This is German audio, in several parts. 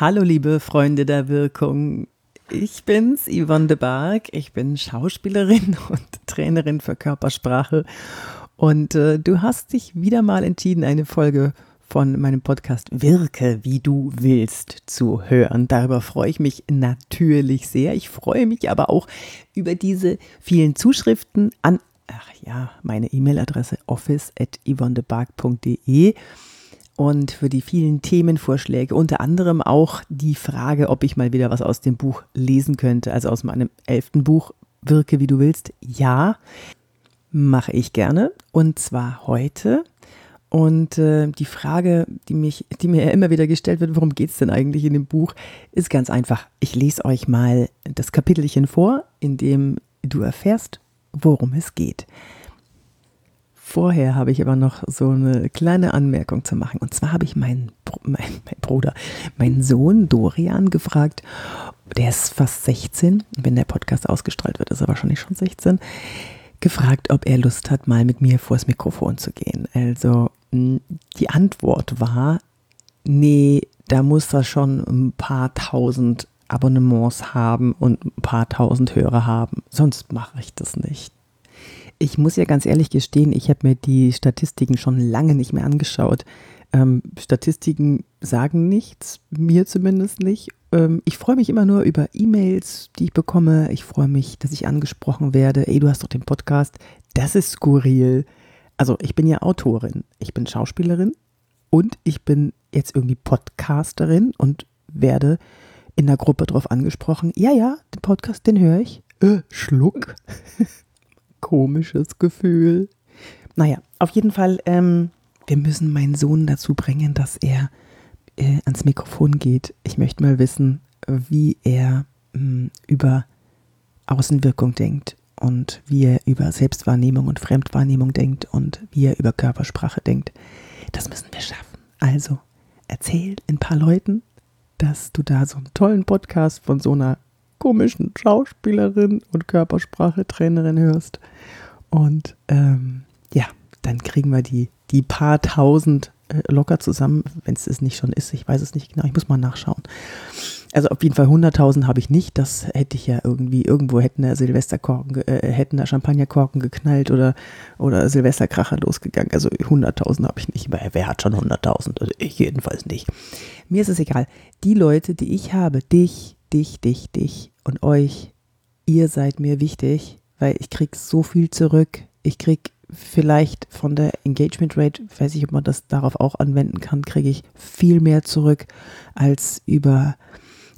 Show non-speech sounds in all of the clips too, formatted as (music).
Hallo liebe Freunde der Wirkung. Ich bin's, Yvonne de Barg. Ich bin Schauspielerin (laughs) und Trainerin für Körpersprache. Und äh, du hast dich wieder mal entschieden, eine Folge von meinem Podcast Wirke, wie du willst, zu hören. Darüber freue ich mich natürlich sehr. Ich freue mich aber auch über diese vielen Zuschriften an, ach ja, meine E-Mail-Adresse office.yvonnebark.de und für die vielen Themenvorschläge, unter anderem auch die Frage, ob ich mal wieder was aus dem Buch lesen könnte, also aus meinem elften Buch Wirke, wie du willst. Ja, mache ich gerne und zwar heute. Und äh, die Frage, die, mich, die mir ja immer wieder gestellt wird, worum geht es denn eigentlich in dem Buch, ist ganz einfach. Ich lese euch mal das Kapitelchen vor, in dem du erfährst, worum es geht. Vorher habe ich aber noch so eine kleine Anmerkung zu machen. Und zwar habe ich meinen, mein, mein Bruder, meinen Sohn Dorian gefragt, der ist fast 16, wenn der Podcast ausgestrahlt wird, ist er wahrscheinlich schon 16, gefragt, ob er Lust hat, mal mit mir vors Mikrofon zu gehen. Also die Antwort war, nee, da muss er schon ein paar tausend Abonnements haben und ein paar tausend Hörer haben. Sonst mache ich das nicht. Ich muss ja ganz ehrlich gestehen, ich habe mir die Statistiken schon lange nicht mehr angeschaut. Ähm, Statistiken sagen nichts, mir zumindest nicht. Ähm, ich freue mich immer nur über E-Mails, die ich bekomme. Ich freue mich, dass ich angesprochen werde. Ey, du hast doch den Podcast. Das ist skurril. Also ich bin ja Autorin, ich bin Schauspielerin und ich bin jetzt irgendwie Podcasterin und werde in der Gruppe drauf angesprochen. Ja, ja, den Podcast, den höre ich. Äh, Schluck. (laughs) komisches Gefühl. Naja, auf jeden Fall, ähm, wir müssen meinen Sohn dazu bringen, dass er äh, ans Mikrofon geht. Ich möchte mal wissen, wie er mh, hm, über Außenwirkung denkt und wie er über Selbstwahrnehmung und Fremdwahrnehmung denkt und wie er über Körpersprache denkt. Das müssen wir schaffen. Also, erzähl ein paar Leuten, dass du da so einen tollen Podcast von so einer komischen Schauspielerin und Körpersprache-Trainerin hörst. Und ähm, ja, dann kriegen wir die, die paar tausend äh, locker zusammen, wenn es es nicht schon ist. Ich weiß es nicht genau, ich muss mal nachschauen. Also auf jeden Fall 100.000 habe ich nicht. Das hätte ich ja irgendwie, irgendwo hätten da Silvesterkorken, äh, hätten da Champagnerkorken geknallt oder, oder Silvesterkracher losgegangen. Also 100.000 habe ich nicht. Wer, wer hat schon 100.000? Also ich jedenfalls nicht. Mir ist es egal. Die Leute, die ich habe, dich, dich, dich, dich und euch, ihr seid mir wichtig, weil ich krieg so viel zurück. Ich krieg vielleicht von der Engagement Rate, weiß ich, ob man das darauf auch anwenden kann, kriege ich viel mehr zurück als über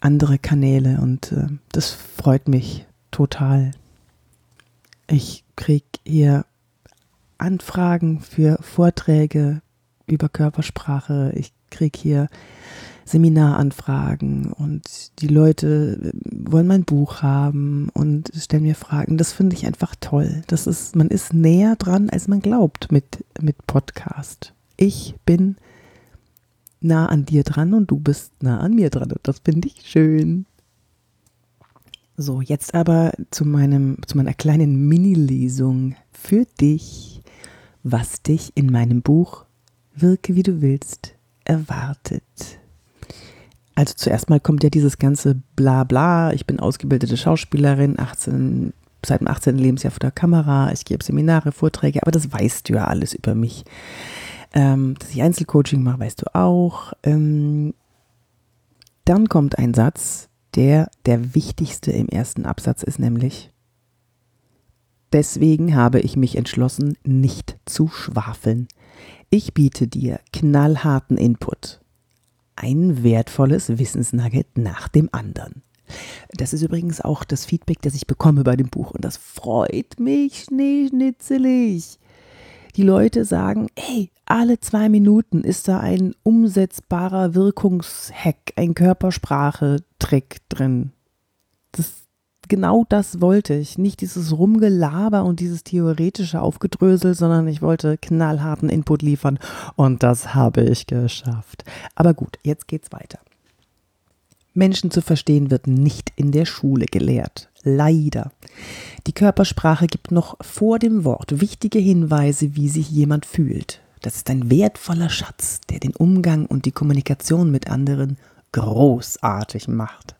andere Kanäle und äh, das freut mich total. Ich krieg hier Anfragen für Vorträge über Körpersprache. Ich krieg hier Seminaranfragen und die Leute wollen mein Buch haben und stellen mir Fragen. Das finde ich einfach toll. Das ist, man ist näher dran, als man glaubt mit, mit Podcast. Ich bin nah an dir dran und du bist nah an mir dran und das finde ich schön. So, jetzt aber zu meinem, zu meiner kleinen Mini-Lesung für dich, was dich in meinem Buch Wirke wie du willst erwartet. Also zuerst mal kommt ja dieses ganze Blabla, ich bin ausgebildete Schauspielerin, 18, seit dem 18. Lebensjahr vor der Kamera, ich gebe Seminare, Vorträge, aber das weißt du ja alles über mich. Ähm, dass ich Einzelcoaching mache, weißt du auch. Ähm, dann kommt ein Satz, der der wichtigste im ersten Absatz ist, nämlich Deswegen habe ich mich entschlossen, nicht zu schwafeln. Ich biete dir knallharten Input ein wertvolles Wissensnugget nach dem anderen. Das ist übrigens auch das Feedback, das ich bekomme bei dem Buch und das freut mich schneeschnitzelig. Die Leute sagen, ey, alle zwei Minuten ist da ein umsetzbarer Wirkungshack, ein Körpersprache-Trick drin. Das genau das wollte ich. Nicht dieses Rumgelaber und dieses theoretische Aufgedrösel, sondern ich wollte knallharten Input liefern und das habe ich geschafft. Aber gut, jetzt geht's weiter. Menschen zu verstehen wird nicht in der Schule gelehrt. Leider. Die Körpersprache gibt noch vor dem Wort wichtige Hinweise, wie sich jemand fühlt. Das ist ein wertvoller Schatz, der den Umgang und die Kommunikation mit anderen großartig macht.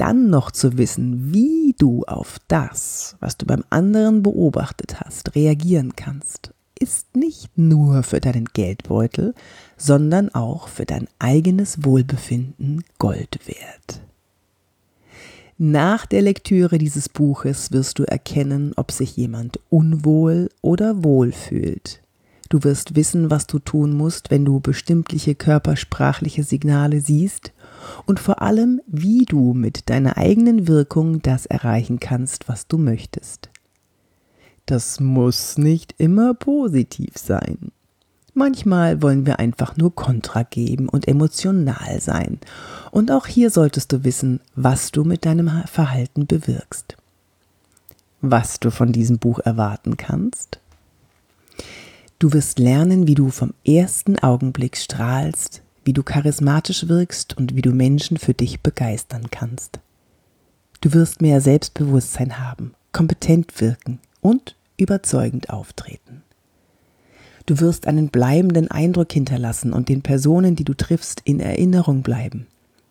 Dann noch zu wissen, wie du auf das, was du beim anderen beobachtet hast, reagieren kannst, ist nicht nur für deinen Geldbeutel, sondern auch für dein eigenes Wohlbefinden Gold wert. Nach der Lektüre dieses Buches wirst du erkennen, ob sich jemand unwohl oder wohl fühlt. Du wirst wissen, was du tun musst, wenn du bestimmtliche körpersprachliche Signale siehst und vor allem, wie du mit deiner eigenen Wirkung das erreichen kannst, was du möchtest. Das muss nicht immer positiv sein. Manchmal wollen wir einfach nur Kontra geben und emotional sein. Und auch hier solltest du wissen, was du mit deinem Verhalten bewirkst. Was du von diesem Buch erwarten kannst? Du wirst lernen, wie du vom ersten Augenblick strahlst, wie du charismatisch wirkst und wie du Menschen für dich begeistern kannst. Du wirst mehr Selbstbewusstsein haben, kompetent wirken und überzeugend auftreten. Du wirst einen bleibenden Eindruck hinterlassen und den Personen, die du triffst, in Erinnerung bleiben.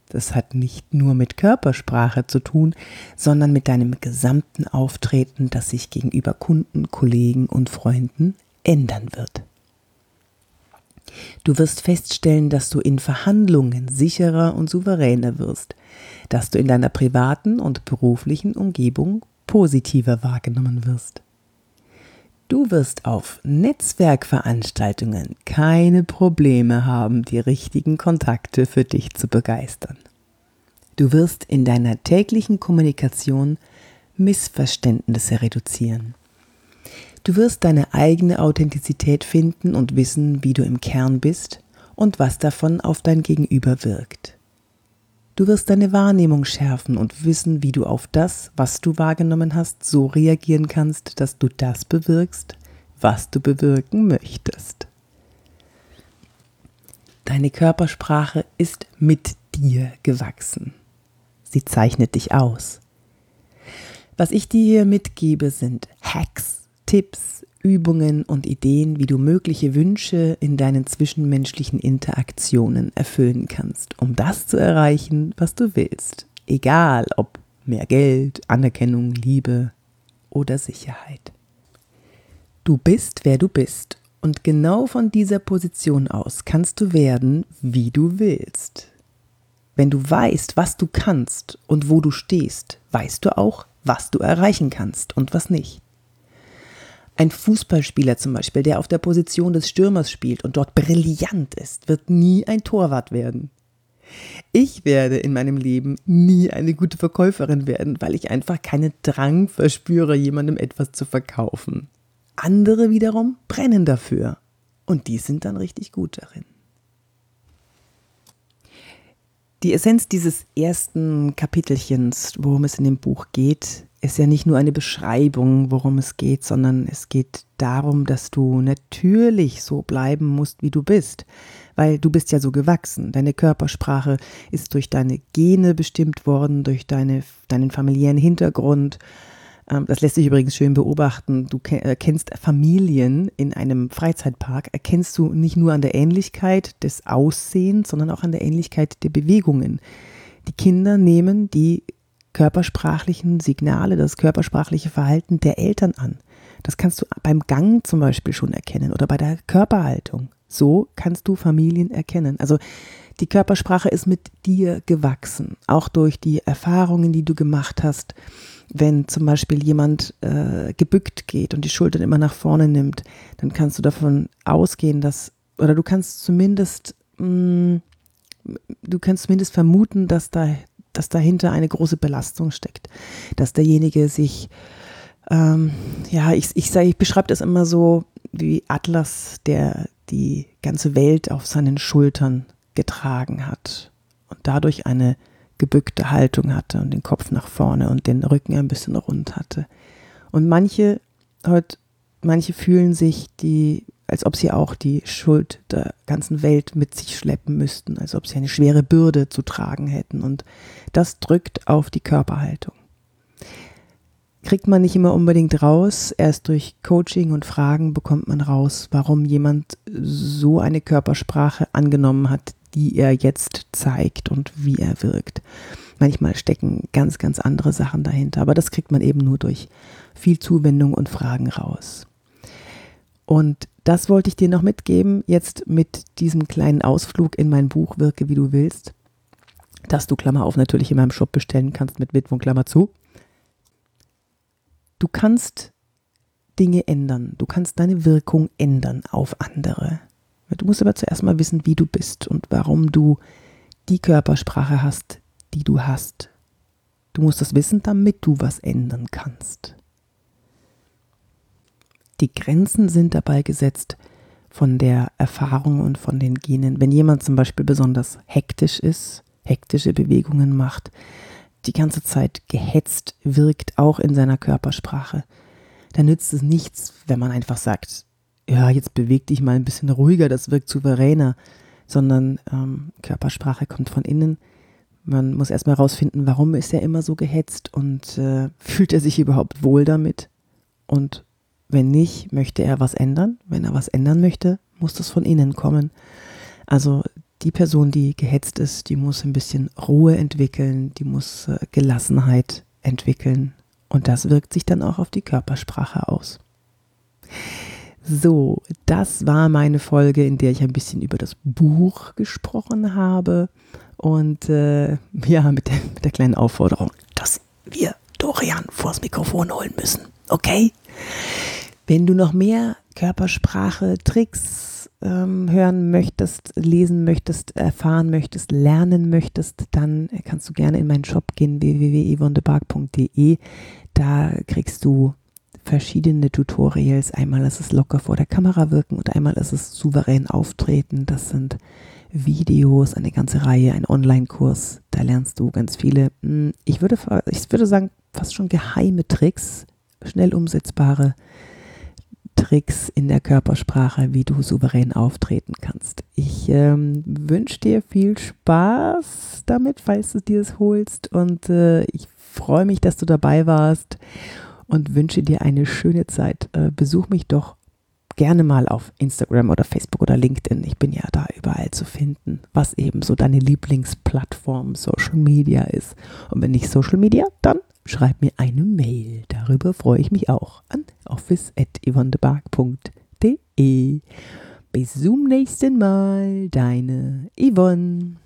Das hat nicht nur mit Körpersprache zu tun, sondern mit deinem gesamten Auftreten, das sich gegenüber Kunden, Kollegen und Freunden ändern wird. Du wirst feststellen, dass du in Verhandlungen sicherer und souveräner wirst, dass du in deiner privaten und beruflichen Umgebung positiver wahrgenommen wirst. Du wirst auf Netzwerkveranstaltungen keine Probleme haben, die richtigen Kontakte für dich zu begeistern. Du wirst in deiner täglichen Kommunikation Missverständnisse reduzieren. Du wirst deine eigene Authentizität finden und wissen, wie du im Kern bist und was davon auf dein Gegenüber wirkt. Du wirst deine Wahrnehmung schärfen und wissen, wie du auf das, was du wahrgenommen hast, so reagieren kannst, dass du das bewirkst, was du bewirken möchtest. Deine Körpersprache ist mit dir gewachsen. Sie zeichnet dich aus. Was ich dir hier mitgebe, sind Hacks, Tipps, Übungen und Ideen, wie du mögliche Wünsche in deinen zwischenmenschlichen Interaktionen erfüllen kannst, um das zu erreichen, was du willst. Egal ob mehr Geld, Anerkennung, Liebe oder Sicherheit. Du bist, wer du bist. Und genau von dieser Position aus kannst du werden, wie du willst. Wenn du weißt, was du kannst und wo du stehst, weißt du auch, was du erreichen kannst und was nicht. Ein Fußballspieler zum Beispiel, der auf der Position des Stürmers spielt und dort brillant ist, wird nie ein Torwart werden. Ich werde in meinem Leben nie eine gute Verkäuferin werden, weil ich einfach keinen Drang verspüre, jemandem etwas zu verkaufen. Andere wiederum brennen dafür und die sind dann richtig gut darin. Die Essenz dieses ersten Kapitelchens, worum es in dem Buch geht, ist ja nicht nur eine Beschreibung, worum es geht, sondern es geht darum, dass du natürlich so bleiben musst, wie du bist, weil du bist ja so gewachsen. Deine Körpersprache ist durch deine Gene bestimmt worden, durch deine, deinen familiären Hintergrund. Ähm, das lässt sich übrigens schön beobachten. Du erkennst Familien in einem Freizeitpark, erkennst du nicht nur an der Ähnlichkeit des Aussehens, sondern auch an der Ähnlichkeit der Bewegungen. Die Kinder nehmen die körpersprachlichen Signale, das körpersprachliche Verhalten der Eltern an. Das kannst du beim Gang zum Beispiel schon erkennen oder bei der Körperhaltung. So kannst du Familien erkennen. Also die Körpersprache ist mit dir gewachsen, auch durch die Erfahrungen, die du gemacht hast. Wenn zum Beispiel jemand äh, gebückt geht und die Schultern immer nach vorne nimmt, dann kannst du davon ausgehen, dass, oder du kannst zumindest, mh, mm, du kannst zumindest vermuten, dass da dass dahinter eine große Belastung steckt, dass derjenige sich, ähm, ja, ich, ich, ich beschreibe das immer so wie Atlas, der die ganze Welt auf seinen Schultern getragen hat und dadurch eine gebückte Haltung hatte und den Kopf nach vorne und den Rücken ein bisschen rund hatte. Und manche heute, manche fühlen sich die als ob sie auch die Schuld der ganzen Welt mit sich schleppen müssten, als ob sie eine schwere Bürde zu tragen hätten. Und das drückt auf die Körperhaltung. Kriegt man nicht immer unbedingt raus, erst durch Coaching und Fragen bekommt man raus, warum jemand so eine Körpersprache angenommen hat, die er jetzt zeigt und wie er wirkt. Manchmal stecken ganz, ganz andere Sachen dahinter, aber das kriegt man eben nur durch viel Zuwendung und Fragen raus. Und das wollte ich dir noch mitgeben, jetzt mit diesem kleinen Ausflug in mein Buch Wirke wie du willst, dass du Klammer auf natürlich in meinem Shop bestellen kannst mit Widmung Klammer zu. Du kannst Dinge ändern, du kannst deine Wirkung ändern auf andere. Du musst aber zuerst mal wissen, wie du bist und warum du die Körpersprache hast, die du hast. Du musst das wissen, damit du was ändern kannst. Die Grenzen sind dabei gesetzt von der Erfahrung und von den Genen. Wenn jemand zum Beispiel besonders hektisch ist, hektische Bewegungen macht, die ganze Zeit gehetzt wirkt, auch in seiner Körpersprache, dann nützt es nichts, wenn man einfach sagt, ja, jetzt beweg dich mal ein bisschen ruhiger, das wirkt souveräner, sondern ähm, Körpersprache kommt von innen. Man muss erstmal herausfinden, warum ist er immer so gehetzt und äh, fühlt er sich überhaupt wohl damit? Und wenn nicht, möchte er was ändern. Wenn er was ändern möchte, muss das von innen kommen. Also die Person, die gehetzt ist, die muss ein bisschen Ruhe entwickeln, die muss äh, Gelassenheit entwickeln. Und das wirkt sich dann auch auf die Körpersprache aus. So, das war meine Folge, in der ich ein bisschen über das Buch gesprochen habe und äh, (laughs) ja, mit der, mit der kleinen Aufforderung, dass wir Dorian vors Mikrofon holen müssen. Okay? Wenn du noch mehr Körpersprache, Tricks ähm, hören möchtest, lesen möchtest, erfahren möchtest, lernen möchtest, dann kannst du gerne in meinen Shop gehen, www.yvonnebark.de. Da kriegst du verschiedene Tutorials. Einmal ist es locker vor der Kamera wirken und einmal ist es souverän auftreten. Das sind Videos, eine ganze Reihe, ein Online-Kurs. Da lernst du ganz viele, hm, ich würde, ich würde sagen, fast schon geheime Tricks, schnell umsetzbare Tricks in der Körpersprache, wie du souverän auftreten kannst. Ich ähm, wünsche dir viel Spaß damit, falls du dir es holst und äh, ich freue mich, dass du dabei warst und wünsche dir eine schöne Zeit. Äh, besuch mich doch gerne mal auf Instagram oder Facebook oder LinkedIn. Ich bin ja da überall zu finden, was eben so deine Lieblingsplattform Social Media ist. Und wenn nicht Social Media, dann schreib mir eine Mail. Darüber freue ich mich auch an office.yvonnebark.de. Bis zum nächsten Mal, deine Yvonne.